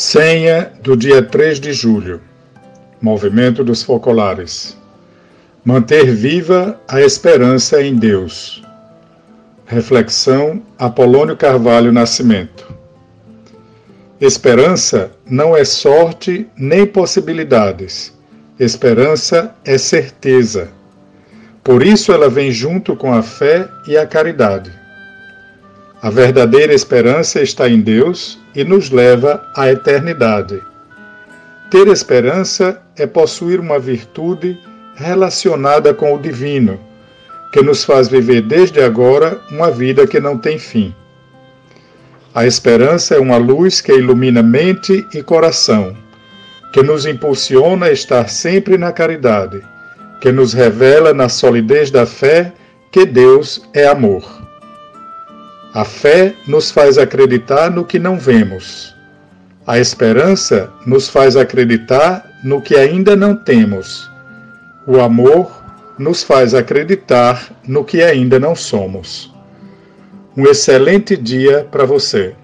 Senha do dia 3 de julho. Movimento dos Focolares. Manter viva a esperança em Deus. Reflexão Apolônio Carvalho Nascimento. Esperança não é sorte nem possibilidades. Esperança é certeza. Por isso ela vem junto com a fé e a caridade. A verdadeira esperança está em Deus e nos leva à eternidade. Ter esperança é possuir uma virtude relacionada com o divino, que nos faz viver desde agora uma vida que não tem fim. A esperança é uma luz que ilumina mente e coração, que nos impulsiona a estar sempre na caridade, que nos revela na solidez da fé que Deus é amor. A fé nos faz acreditar no que não vemos. A esperança nos faz acreditar no que ainda não temos. O amor nos faz acreditar no que ainda não somos. Um excelente dia para você.